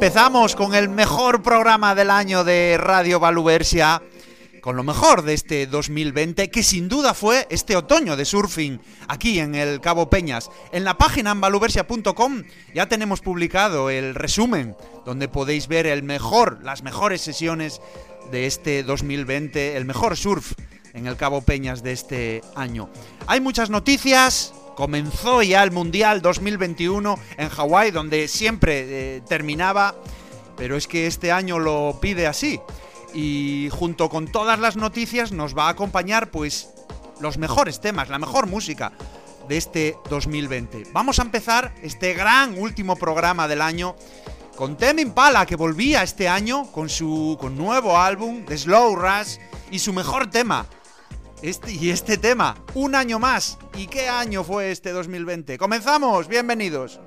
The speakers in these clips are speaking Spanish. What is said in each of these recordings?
Empezamos con el mejor programa del año de Radio Valuversia, con lo mejor de este 2020, que sin duda fue este otoño de surfing aquí en el Cabo Peñas. En la página valuversia.com ya tenemos publicado el resumen, donde podéis ver el mejor, las mejores sesiones de este 2020, el mejor surf en el Cabo Peñas de este año. Hay muchas noticias, comenzó ya el Mundial 2021 en Hawái, donde siempre eh, terminaba, pero es que este año lo pide así. Y junto con todas las noticias nos va a acompañar pues los mejores temas, la mejor música de este 2020. Vamos a empezar este gran último programa del año con Temi Impala que volvía este año con su con nuevo álbum The Slow Rush y su mejor tema, este, y este tema, un año más. ¿Y qué año fue este 2020? ¡Comenzamos! ¡Bienvenidos!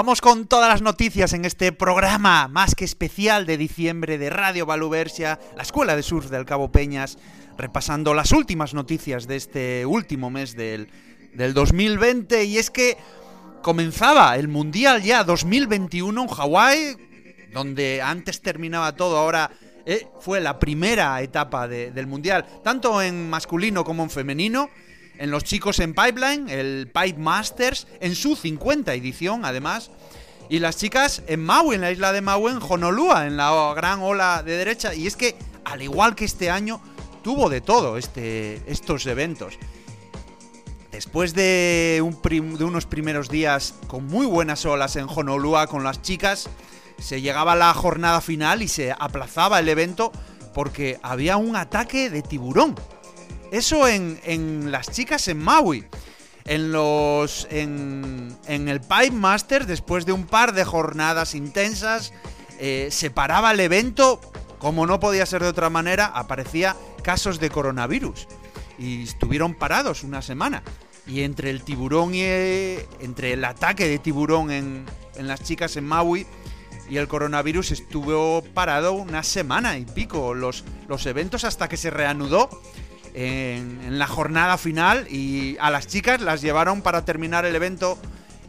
Vamos con todas las noticias en este programa más que especial de diciembre de Radio Valuversia, la Escuela de Surf del Cabo Peñas, repasando las últimas noticias de este último mes del, del 2020. Y es que comenzaba el Mundial ya 2021 en Hawái, donde antes terminaba todo, ahora eh, fue la primera etapa del Mundial, tanto en masculino como en femenino en los chicos en Pipeline, el Pipe Masters, en su 50 edición además. Y las chicas en Maui, en la isla de Maui, en Honolulu, en la gran ola de derecha. Y es que, al igual que este año, tuvo de todo este, estos eventos. Después de, de unos primeros días con muy buenas olas en Honolulu con las chicas, se llegaba la jornada final y se aplazaba el evento porque había un ataque de tiburón eso en, las chicas en Maui. En los. En, el Pipe Masters, después de un par de jornadas intensas, eh, se paraba el evento. Como no podía ser de otra manera, aparecía casos de coronavirus. Y estuvieron parados una semana. Y entre el tiburón y. entre el ataque de tiburón en, en las chicas en Maui y el coronavirus estuvo parado una semana y pico los, los eventos hasta que se reanudó en, la jornada final y a las chicas las llevaron para terminar el evento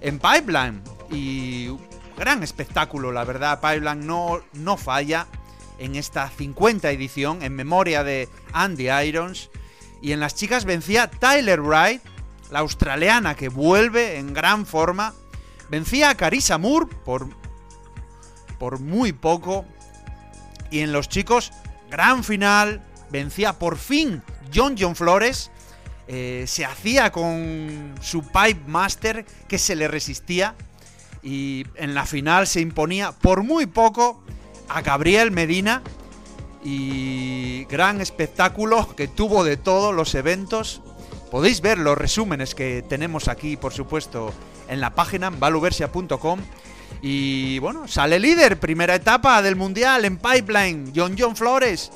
en Pipeline. Y gran espectáculo, la verdad. Pipeline no, no falla en esta 50 edición en memoria de Andy Irons. Y en las chicas vencía Tyler Wright, la australiana que vuelve en gran forma. Vencía a Carissa Moore por, por muy poco. Y en los chicos, gran final. Vencía por fin John John Flores eh, se hacía con su Pipe Master que se le resistía y en la final se imponía por muy poco a Gabriel Medina y gran espectáculo que tuvo de todos los eventos. Podéis ver los resúmenes que tenemos aquí, por supuesto, en la página valuversia.com. Y bueno, sale líder, primera etapa del Mundial en Pipeline, John John Flores.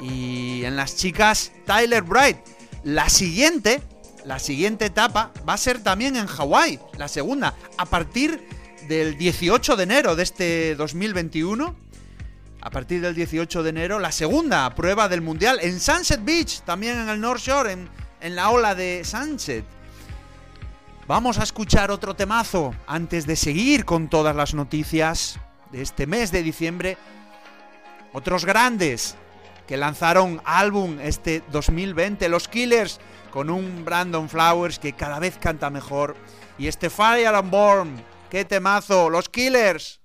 Y en las chicas, Tyler Bright. La siguiente, la siguiente etapa va a ser también en Hawái, la segunda, a partir del 18 de enero de este 2021. A partir del 18 de enero, la segunda prueba del Mundial en Sunset Beach, también en el North Shore, en, en la ola de Sunset. Vamos a escuchar otro temazo antes de seguir con todas las noticias de este mes de diciembre. Otros grandes que lanzaron álbum este 2020, los Killers, con un Brandon Flowers que cada vez canta mejor. Y este Fire and Born, qué temazo, los Killers.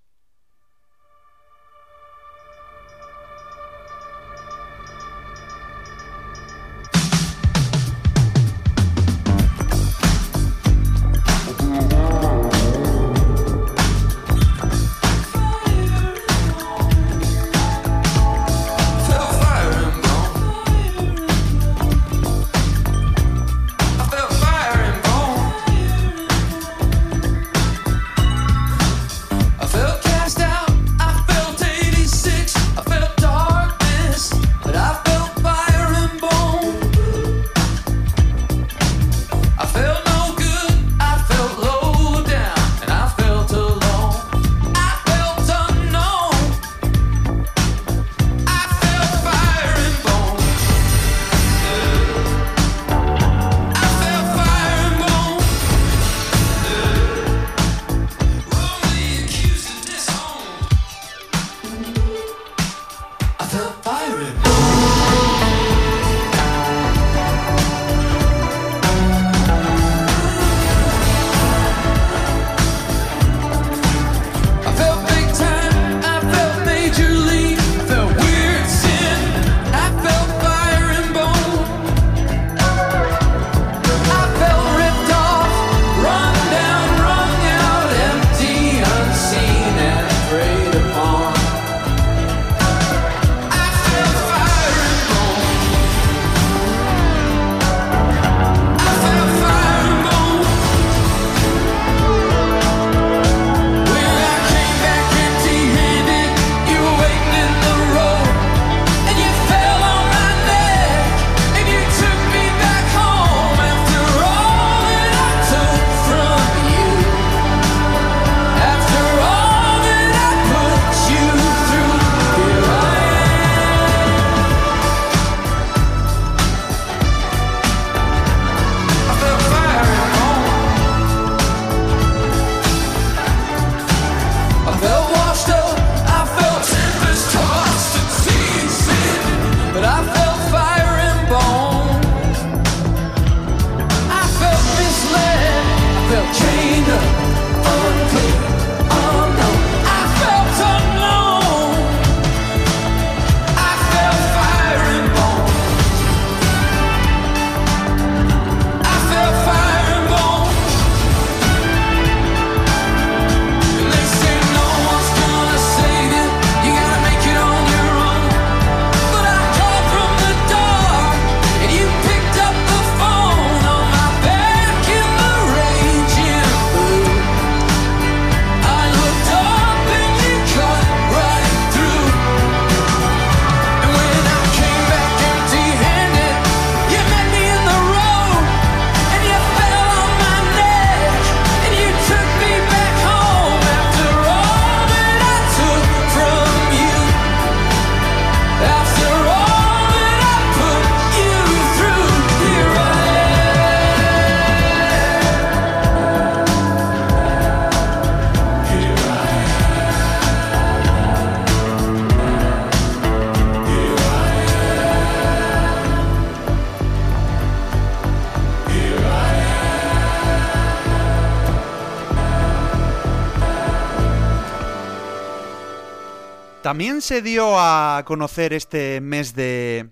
También se dio a conocer este mes de,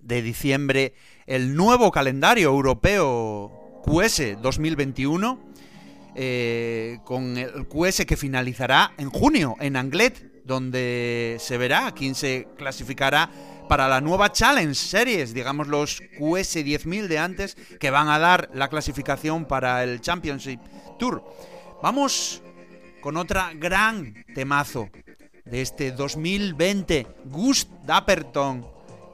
de diciembre el nuevo calendario europeo QS 2021, eh, con el QS que finalizará en junio en Anglet, donde se verá quién se clasificará para la nueva Challenge Series, digamos los QS 10.000 de antes, que van a dar la clasificación para el Championship Tour. Vamos con otra gran temazo de este 2020, Gust Dapperton.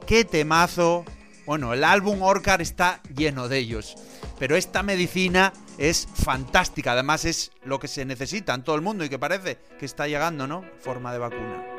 ¡Qué temazo! Bueno, el álbum Orcar está lleno de ellos, pero esta medicina es fantástica, además es lo que se necesita en todo el mundo y que parece que está llegando, ¿no? Forma de vacuna.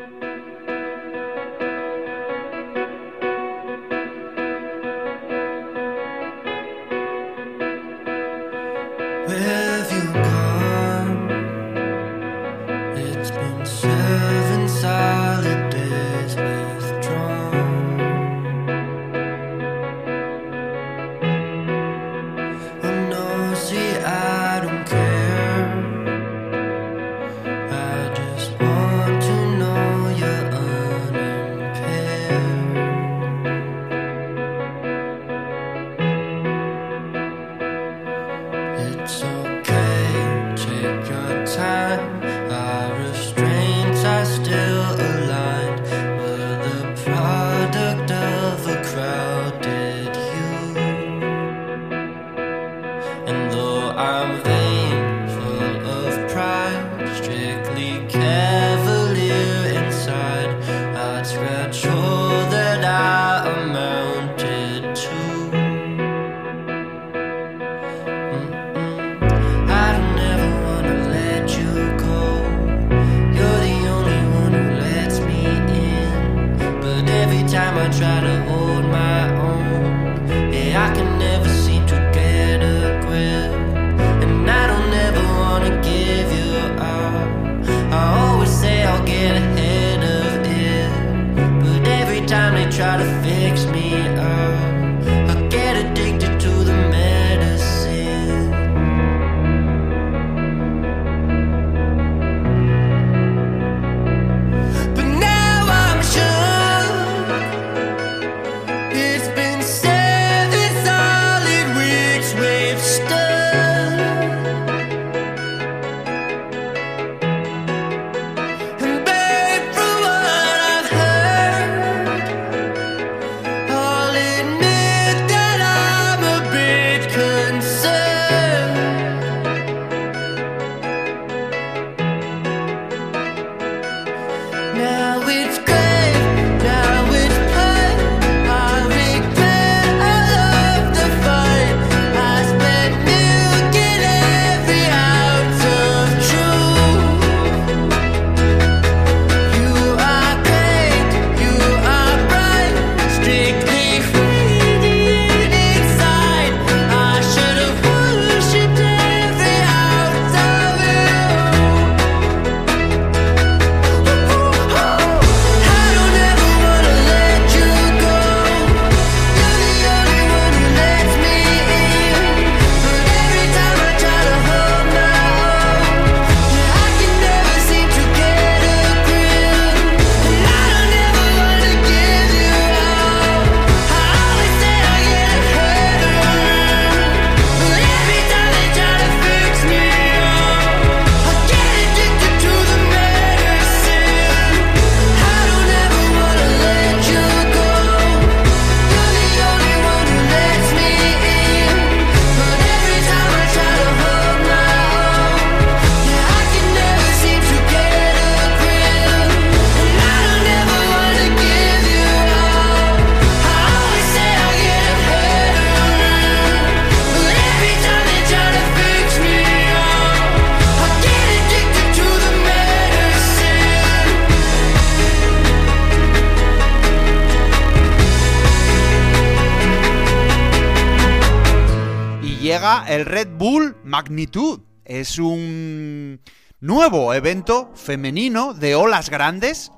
El Red Bull Magnitude. Es un nuevo evento femenino de olas grandes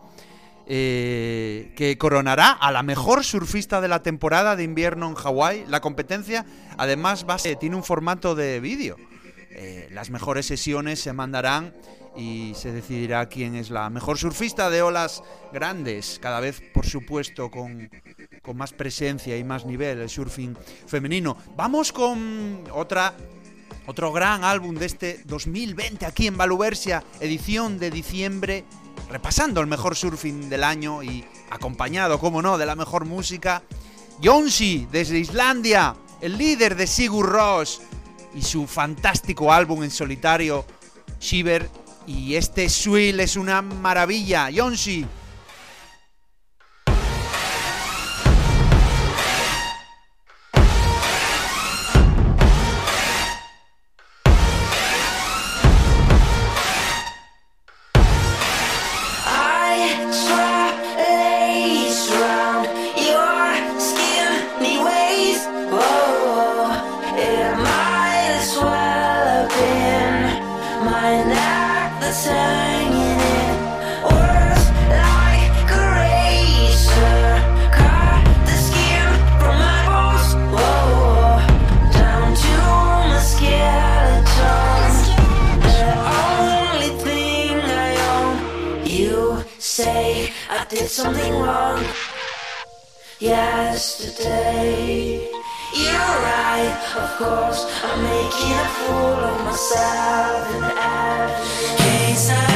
eh, que coronará a la mejor surfista de la temporada de invierno en Hawái. La competencia, además, va tiene un formato de vídeo. eh, las mejores sesiones se mandarán y se decidirá quién es la mejor surfista de olas grandes, cada vez por supuesto con, con más presencia y más nivel el surfing femenino. Vamos con otra otro gran álbum de este 2020 aquí en Valuversia, edición de diciembre, repasando el mejor surfing del año y acompañado, como no, de la mejor música. Jonsi, desde Islandia, el líder de Sigur Rós y su fantástico álbum en solitario, Shiver. Y este Swill es una maravilla. Jonsi, say I did something wrong yesterday. You're right, of course, I'm making a fool of myself and I can't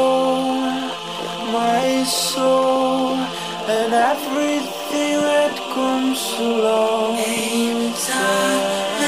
soul and everything that comes along. Aim time.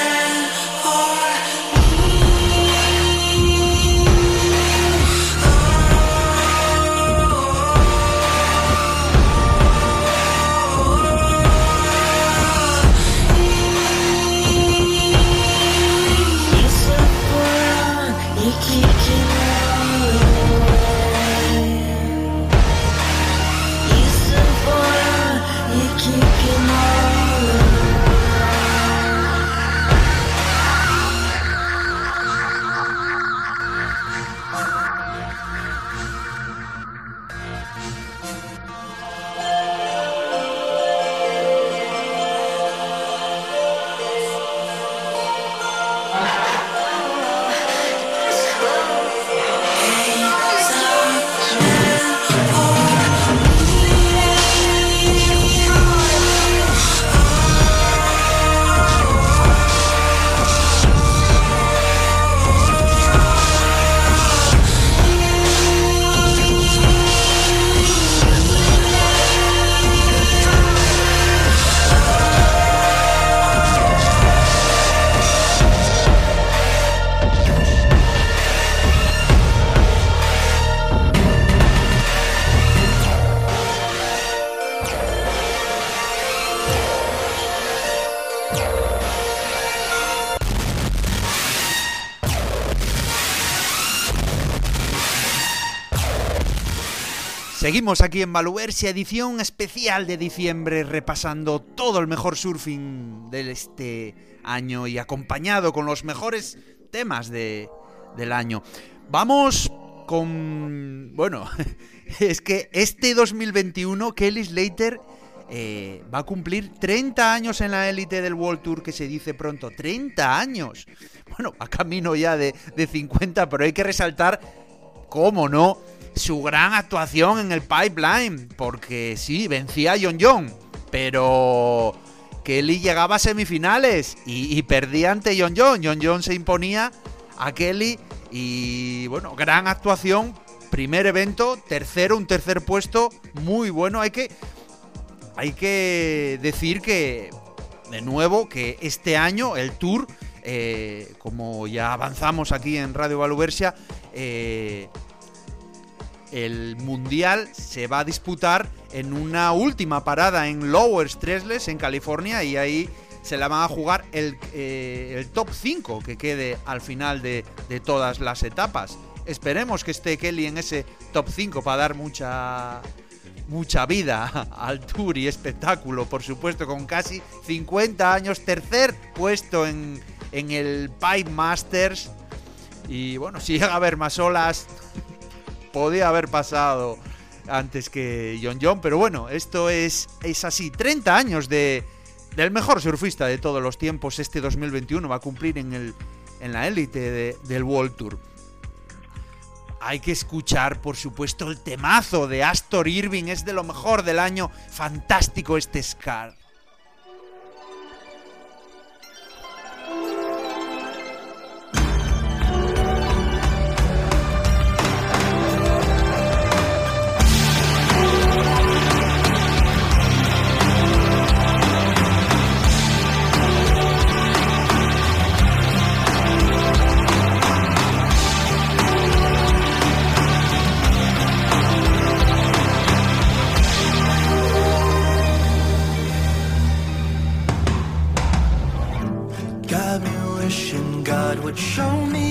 Seguimos aquí en Valuversia, edición especial de diciembre, repasando todo el mejor surfing de este año y acompañado con los mejores temas de, del año. Vamos con... Bueno, es que este 2021 Kelly Slater eh, va a cumplir 30 años en la élite del World Tour, que se dice pronto, 30 años. Bueno, a camino ya de, de 50, pero hay que resaltar, cómo no, su gran actuación en el pipeline, porque sí, vencía a John John, pero Kelly llegaba a semifinales y, perdía ante John John. John John se imponía a Kelly y bueno, gran actuación. Primer evento, tercero, un tercer puesto, muy bueno. Hay que, hay que decir que, de nuevo, que este año el Tour, eh, como ya avanzamos aquí en Radio Valuversia, eh, el Mundial se va a disputar en una última parada en Lower Stressless, en California, y ahí se la van a jugar el, eh, top 5 que quede al final de, todas las etapas. Esperemos que esté Kelly en ese top 5 para dar mucha mucha vida al tour y espectáculo, por supuesto, con casi 50 años, tercer puesto en, en el Pipe Masters. Y bueno, si llega a haber más olas, podía haber pasado antes que John John, pero bueno, esto es, es así. 30 años de, del mejor surfista de todos los tiempos. Este 2021 va a cumplir en, el, en la élite del World Tour. Hay que escuchar, por supuesto, el temazo de Astor Irving. Es de lo mejor del año. Fantástico este Scar. would show me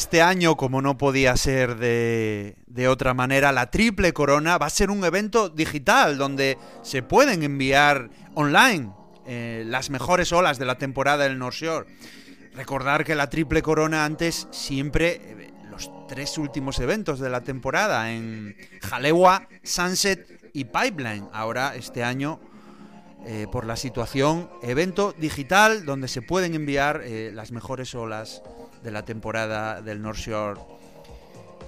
este año, como no podía ser de, otra manera, la Triple Corona va a ser un evento digital donde se pueden enviar online eh, las mejores olas de la temporada del North Shore. Recordar que la Triple Corona antes siempre, eh, los tres últimos eventos de la temporada en Jalewa, Sunset y Pipeline. Ahora, este año, eh, por la situación, evento digital donde se pueden enviar las mejores olas de la temporada del North Shore.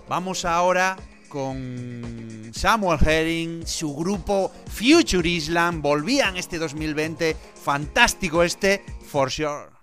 Vamos ahora con Samuel Herring, su grupo Future Island, volvían este 2020, fantástico este, for sure.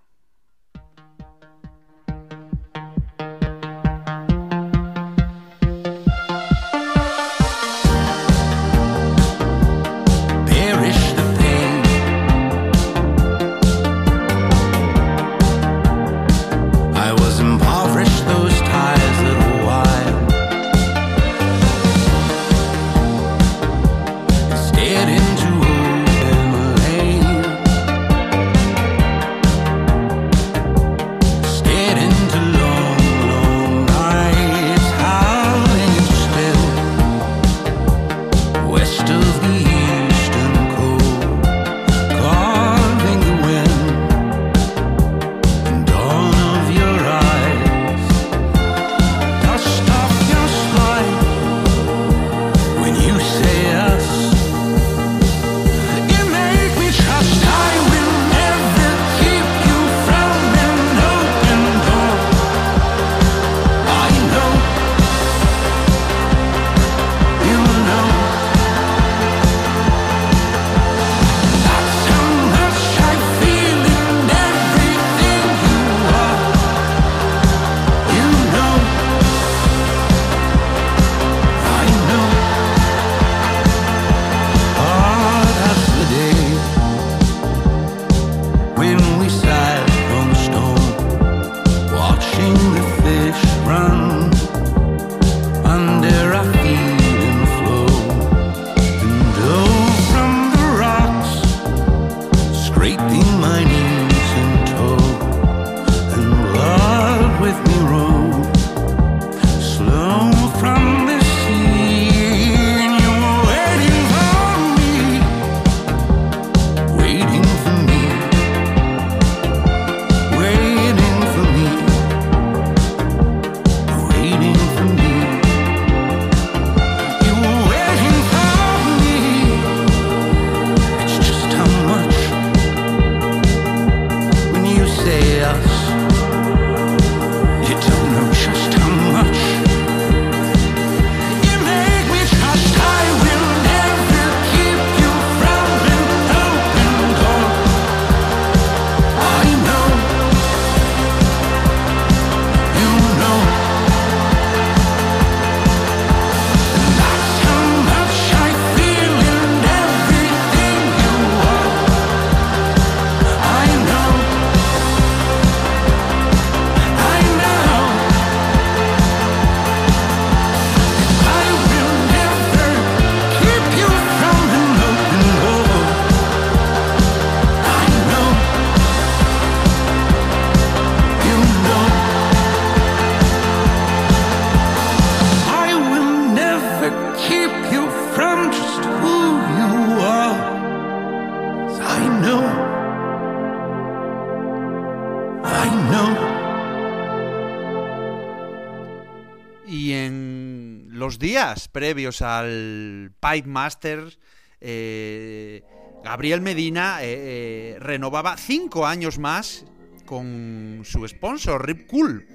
Previos al Pipe Masters, eh, Gabriel Medina eh, eh, renovaba cinco años más con su sponsor, Rip Cool.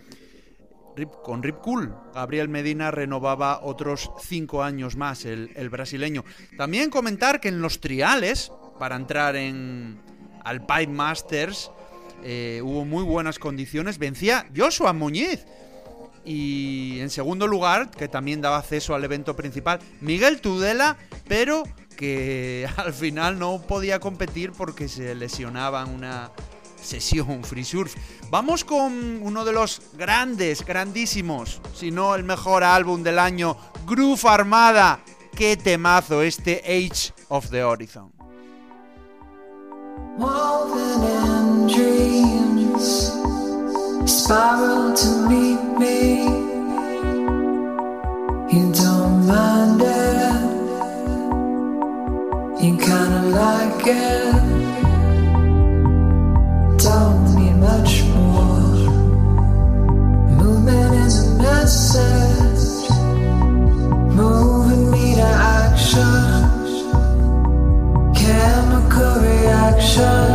con Rip Cool, Gabriel Medina renovaba otros cinco años más, el, brasileño. También comentar que en los triales, para entrar en al Pipe Masters, hubo muy buenas condiciones. Vencía Joshua Muñiz, y en segundo lugar, que también daba acceso al evento principal, Miguel Tudela, pero que al final no podía competir porque se lesionaba en una sesión free surf. Vamos con uno de los grandes, grandísimos, si no el mejor álbum del año, Groove Armada. Qué temazo este Age of the Horizon. spiral to meet me. You don't mind it, you kinda like it. Don't need much more. Movement message, moving me to action, chemical reaction.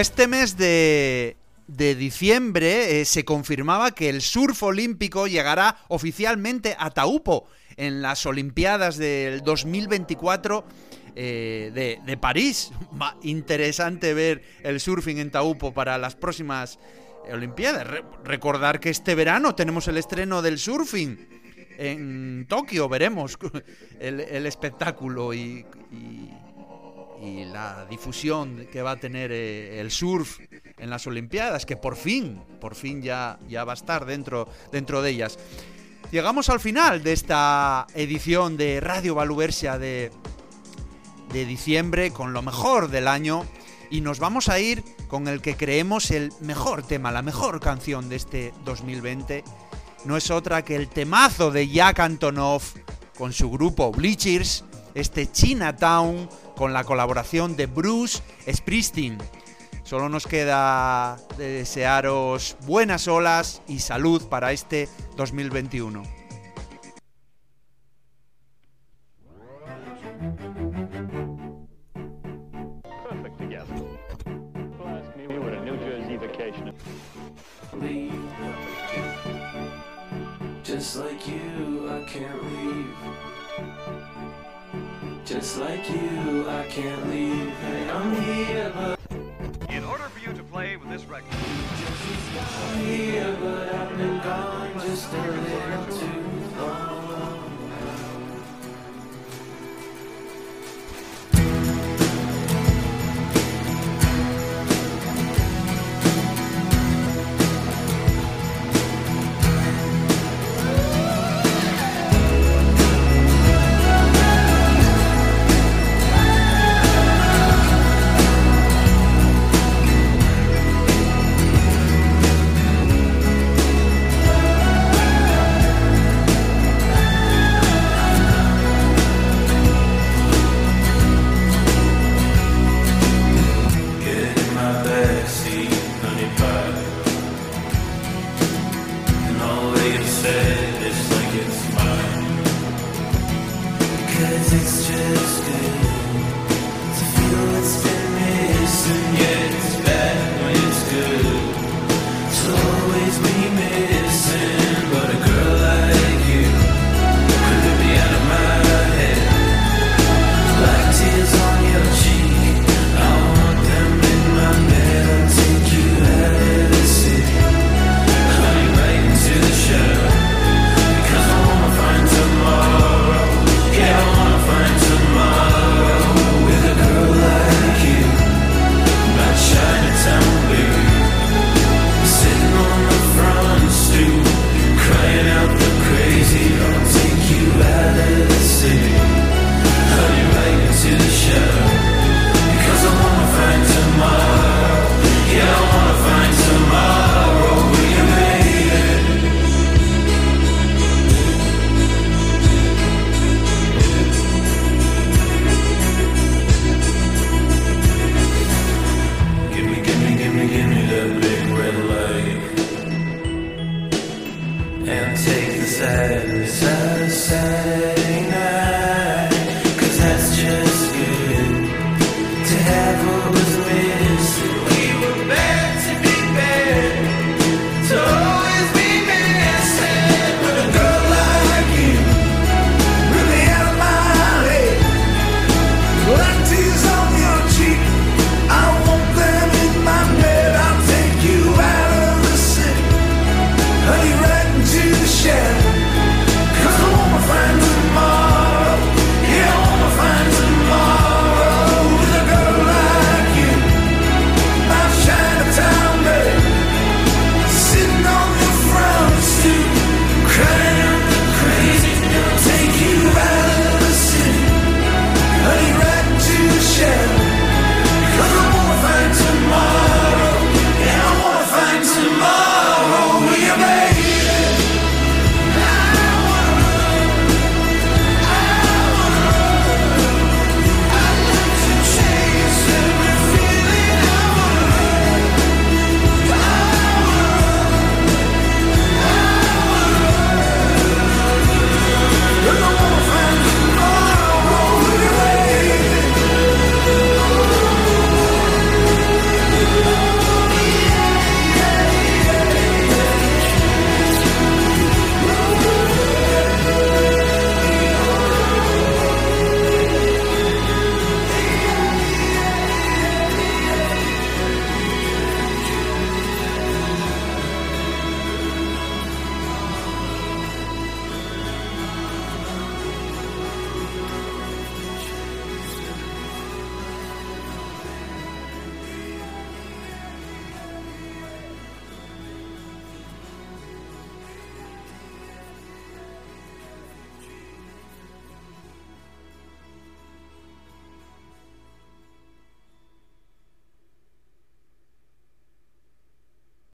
Este mes de, diciembre eh, se confirmaba que el surf olímpico llegará oficialmente a Taupo, en las Olimpiadas del 2024 eh, de, París. interesante ver el surfing en Taupo para las próximas Olimpiadas. recordar que este verano tenemos el estreno del surfing en Tokio, veremos el, espectáculo y, la difusión que va a tener eh, el surf en las Olimpiadas, que por fin, por fin ya, ya va a estar dentro, dentro de ellas. Llegamos al final de esta edición de Radio Valuversia de, de diciembre con lo mejor del año y nos vamos a ir con el que creemos el mejor tema, la mejor canción de este 2020. No es otra que el temazo de Jack Antonoff con su grupo Bleachers, este Chinatown con la colaboración de Bruce Springsteen. Solo nos queda desearos buenas olas y salud para este 2021. Just like you, I can't leave. Just like you, I can't leave. Hey, I'm here, but. In order for you to play with this record. I'm here, but I've been gone just a